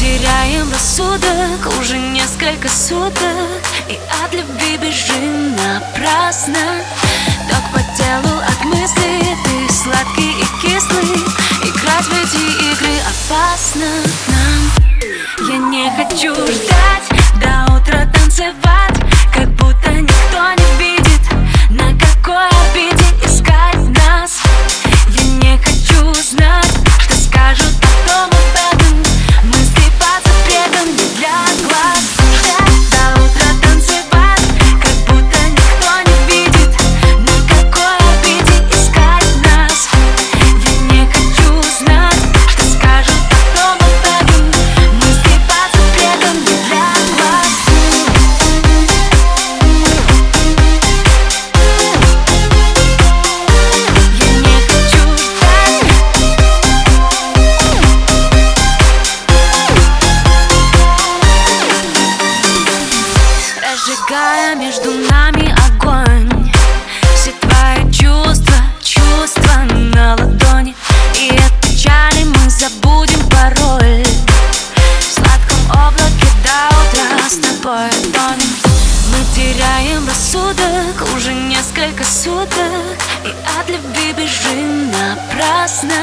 теряем рассудок уже несколько суток. И от любви бежим напрасно. Так по телу от мысли Ты сладкий и кислый. Играть в эти игры опасно. Нам Я не хочу ждать Запуская между нами огонь Все твои чувства, чувства на ладони. И это чары мы забудем пароль. В сладком облаке до утра с тобой тонем. Мы теряем рассудок уже несколько суток. И от любви бежим напрасно.